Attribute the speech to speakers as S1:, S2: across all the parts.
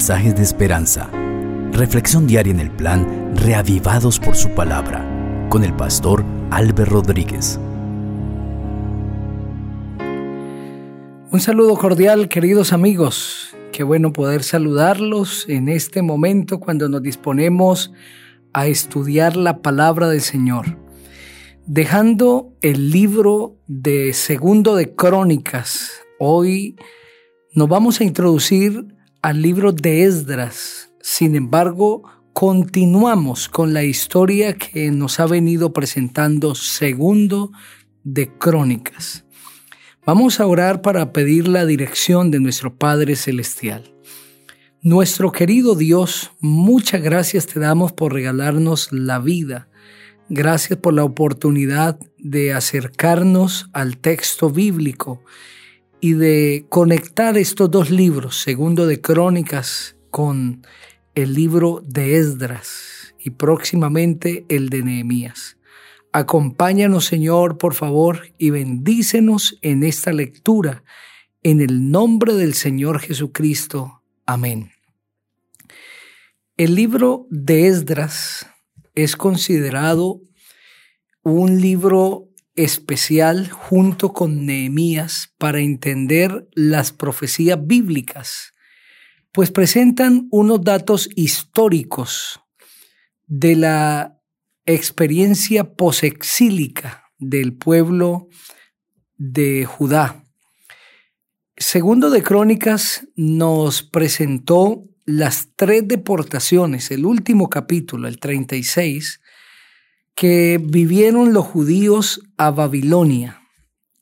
S1: mensajes de esperanza. Reflexión diaria en el plan Reavivados por su palabra con el pastor Álvaro Rodríguez.
S2: Un saludo cordial, queridos amigos. Qué bueno poder saludarlos en este momento cuando nos disponemos a estudiar la palabra del Señor. Dejando el libro de Segundo de Crónicas, hoy nos vamos a introducir al libro de Esdras. Sin embargo, continuamos con la historia que nos ha venido presentando Segundo de Crónicas. Vamos a orar para pedir la dirección de nuestro Padre Celestial. Nuestro querido Dios, muchas gracias te damos por regalarnos la vida. Gracias por la oportunidad de acercarnos al texto bíblico y de conectar estos dos libros, segundo de Crónicas con el libro de Esdras y próximamente el de Nehemías. Acompáñanos, Señor, por favor, y bendícenos en esta lectura. En el nombre del Señor Jesucristo. Amén. El libro de Esdras es considerado un libro especial junto con Nehemías para entender las profecías bíblicas, pues presentan unos datos históricos de la experiencia posexílica del pueblo de Judá. Segundo de Crónicas nos presentó las tres deportaciones, el último capítulo, el 36, que vivieron los judíos a Babilonia.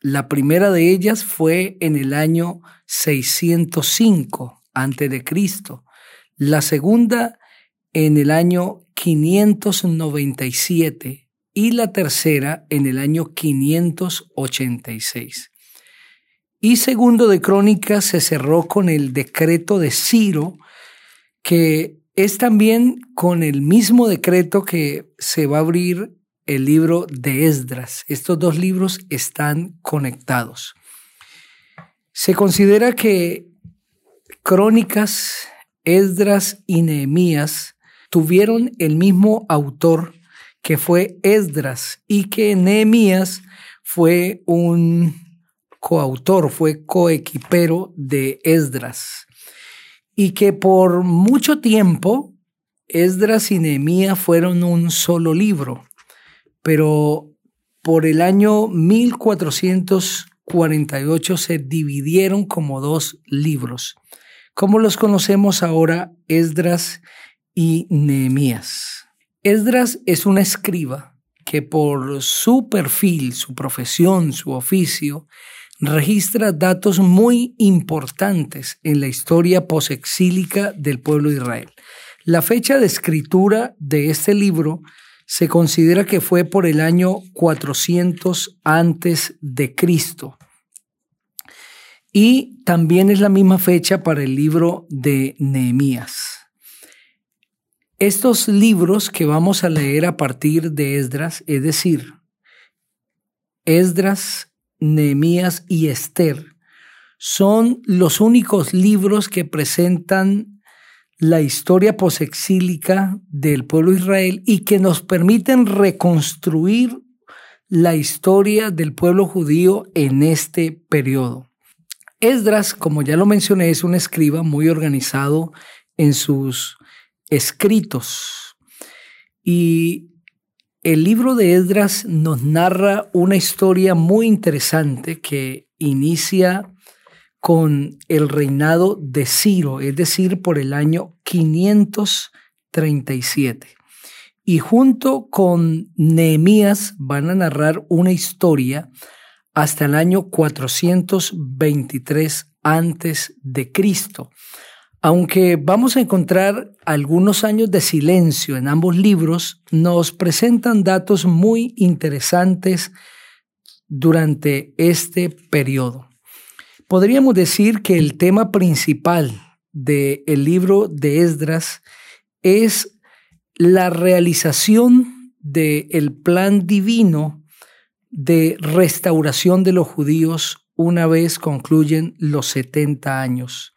S2: La primera de ellas fue en el año 605 a.C. La segunda en el año 597 y la tercera en el año 586. Y segundo de Crónicas se cerró con el decreto de Ciro, que es también con el mismo decreto que se va a abrir el libro de Esdras. Estos dos libros están conectados. Se considera que Crónicas, Esdras y Nehemías tuvieron el mismo autor que fue Esdras y que Nehemías fue un coautor, fue coequipero de Esdras y que por mucho tiempo Esdras y Nehemías fueron un solo libro, pero por el año 1448 se dividieron como dos libros. Como los conocemos ahora, Esdras y Nehemías. Esdras es un escriba que por su perfil, su profesión, su oficio, registra datos muy importantes en la historia posexílica del pueblo de Israel. La fecha de escritura de este libro se considera que fue por el año 400 antes de Cristo. Y también es la misma fecha para el libro de Nehemías. Estos libros que vamos a leer a partir de Esdras, es decir, Esdras, Nehemías y Esther, son los únicos libros que presentan la historia posexílica del pueblo Israel y que nos permiten reconstruir la historia del pueblo judío en este periodo. Esdras, como ya lo mencioné, es un escriba muy organizado en sus escritos. Y el libro de Esdras nos narra una historia muy interesante que inicia con el reinado de Ciro, es decir, por el año 537. Y junto con Nehemías van a narrar una historia hasta el año 423 antes de Cristo. Aunque vamos a encontrar algunos años de silencio en ambos libros, nos presentan datos muy interesantes durante este periodo. Podríamos decir que el tema principal del libro de Esdras es la realización del plan divino de restauración de los judíos una vez concluyen los 70 años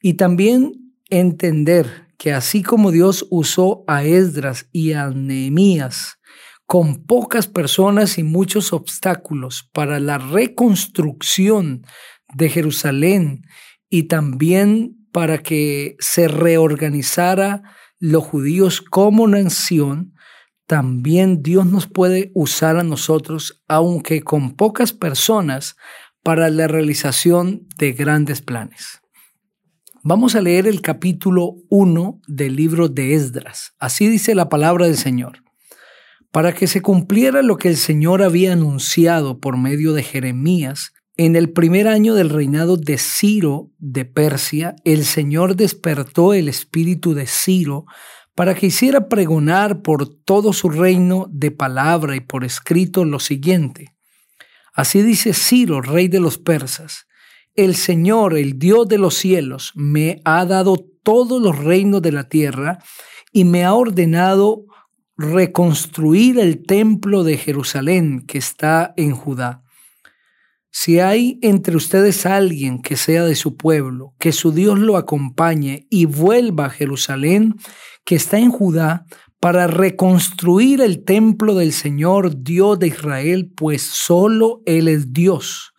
S2: y también entender que así como Dios usó a Esdras y a Nehemías con pocas personas y muchos obstáculos para la reconstrucción de Jerusalén y también para que se reorganizara los judíos como nación, también Dios nos puede usar a nosotros, aunque con pocas personas, para la realización de grandes planes. Vamos a leer el capítulo 1 del libro de Esdras. Así dice la palabra del Señor. Para que se cumpliera lo que el Señor había anunciado por medio de Jeremías, en el primer año del reinado de Ciro de Persia, el Señor despertó el espíritu de Ciro para que hiciera pregonar por todo su reino de palabra y por escrito lo siguiente. Así dice Ciro, rey de los persas, el Señor, el Dios de los cielos, me ha dado todos los reinos de la tierra y me ha ordenado reconstruir el templo de Jerusalén que está en Judá. Si hay entre ustedes alguien que sea de su pueblo, que su Dios lo acompañe y vuelva a Jerusalén, que está en Judá, para reconstruir el templo del Señor Dios de Israel, pues solo Él es Dios.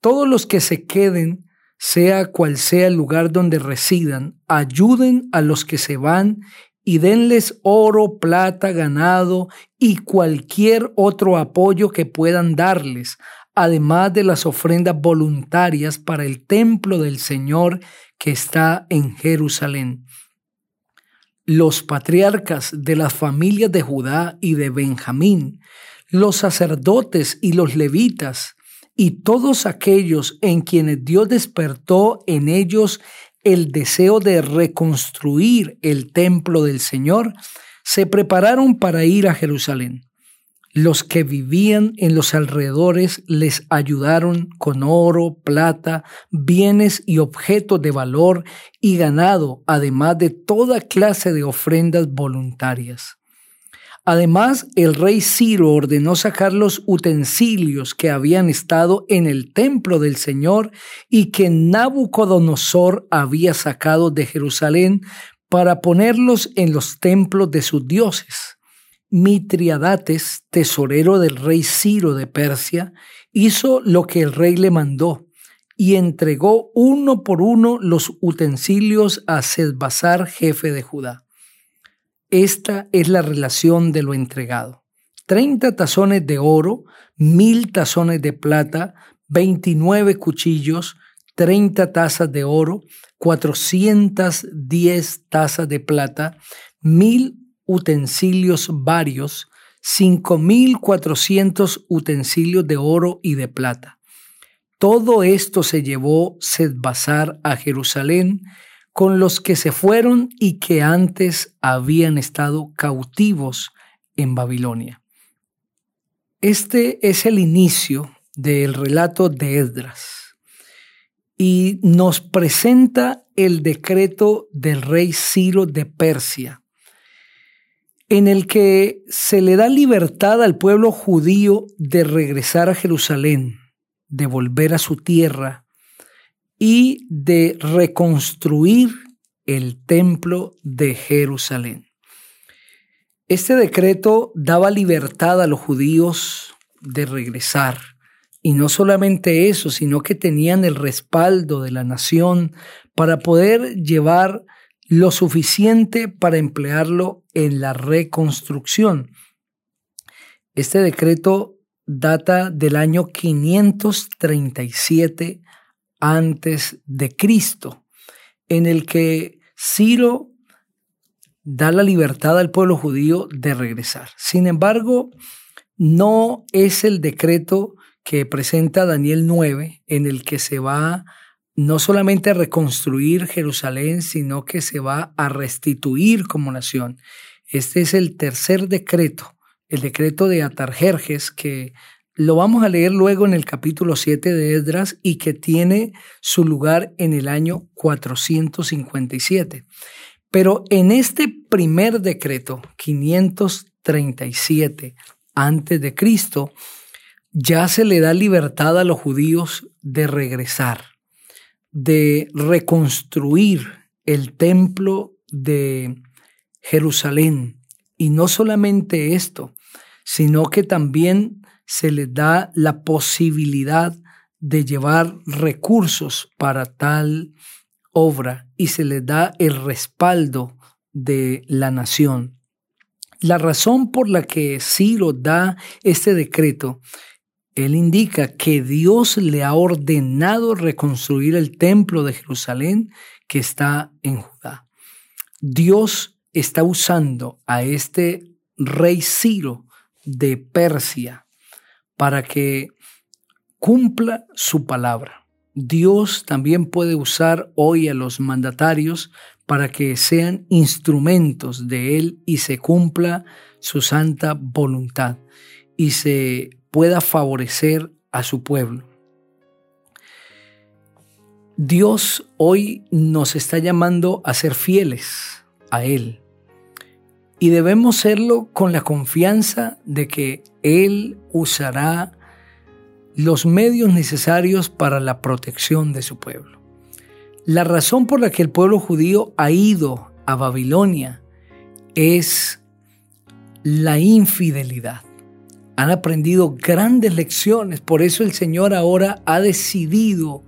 S2: Todos los que se queden, sea cual sea el lugar donde residan, ayuden a los que se van y denles oro, plata, ganado y cualquier otro apoyo que puedan darles, además de las ofrendas voluntarias para el templo del Señor que está en Jerusalén. Los patriarcas de las familias de Judá y de Benjamín, los sacerdotes y los levitas, y todos aquellos en quienes Dios despertó en ellos el deseo de reconstruir el templo del Señor, se prepararon para ir a Jerusalén. Los que vivían en los alrededores les ayudaron con oro, plata, bienes y objetos de valor y ganado, además de toda clase de ofrendas voluntarias. Además, el rey Ciro ordenó sacar los utensilios que habían estado en el templo del Señor y que Nabucodonosor había sacado de Jerusalén para ponerlos en los templos de sus dioses. Mitriadates, tesorero del rey Ciro de Persia, hizo lo que el rey le mandó y entregó uno por uno los utensilios a Sedbazar, jefe de Judá. Esta es la relación de lo entregado. Treinta tazones de oro, mil tazones de plata, veintinueve cuchillos, treinta tazas de oro, cuatrocientas diez tazas de plata, mil utensilios varios, 5.400 utensilios de oro y de plata. Todo esto se llevó Sedbazar a Jerusalén con los que se fueron y que antes habían estado cautivos en Babilonia. Este es el inicio del relato de Esdras y nos presenta el decreto del rey Ciro de Persia, en el que se le da libertad al pueblo judío de regresar a Jerusalén, de volver a su tierra y de reconstruir el templo de Jerusalén. Este decreto daba libertad a los judíos de regresar. Y no solamente eso, sino que tenían el respaldo de la nación para poder llevar lo suficiente para emplearlo en la reconstrucción. Este decreto data del año 537 antes de Cristo, en el que Ciro da la libertad al pueblo judío de regresar. Sin embargo, no es el decreto que presenta Daniel 9 en el que se va no solamente a reconstruir Jerusalén, sino que se va a restituir como nación. Este es el tercer decreto, el decreto de Atarjerjes, que lo vamos a leer luego en el capítulo 7 de Esdras y que tiene su lugar en el año 457. Pero en este primer decreto, 537 antes de Cristo, ya se le da libertad a los judíos de regresar de reconstruir el templo de Jerusalén. Y no solamente esto, sino que también se les da la posibilidad de llevar recursos para tal obra y se les da el respaldo de la nación. La razón por la que Ciro da este decreto, él indica que Dios le ha ordenado reconstruir el templo de Jerusalén que está en Judá. Dios está usando a este rey Ciro de Persia para que cumpla su palabra. Dios también puede usar hoy a los mandatarios para que sean instrumentos de Él y se cumpla su santa voluntad y se pueda favorecer a su pueblo. Dios hoy nos está llamando a ser fieles a Él y debemos serlo con la confianza de que Él usará los medios necesarios para la protección de su pueblo. La razón por la que el pueblo judío ha ido a Babilonia es la infidelidad. Han aprendido grandes lecciones, por eso el Señor ahora ha decidido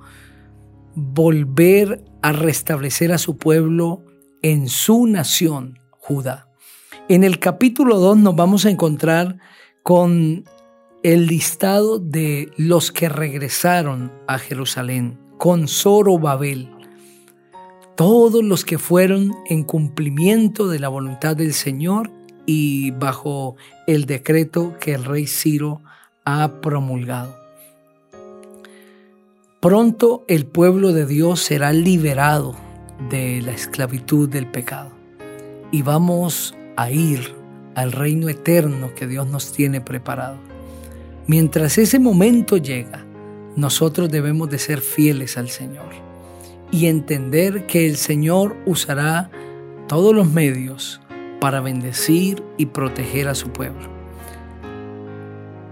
S2: volver a restablecer a su pueblo en su nación, Judá. En el capítulo 2 nos vamos a encontrar con el listado de los que regresaron a Jerusalén con Zorobabel. Todos los que fueron en cumplimiento de la voluntad del Señor y bajo el decreto que el rey Ciro ha promulgado. Pronto el pueblo de Dios será liberado de la esclavitud del pecado y vamos a ir al reino eterno que Dios nos tiene preparado. Mientras ese momento llega, nosotros debemos de ser fieles al Señor y entender que el Señor usará todos los medios para bendecir y proteger a su pueblo.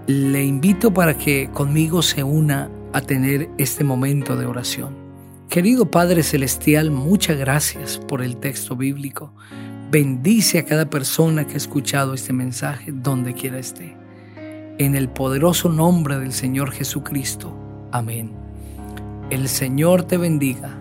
S2: Le invito para que conmigo se una a tener este momento de oración. Querido Padre Celestial, muchas gracias por el texto bíblico. Bendice a cada persona que ha escuchado este mensaje donde quiera esté. En el poderoso nombre del Señor Jesucristo. Amén. El Señor te bendiga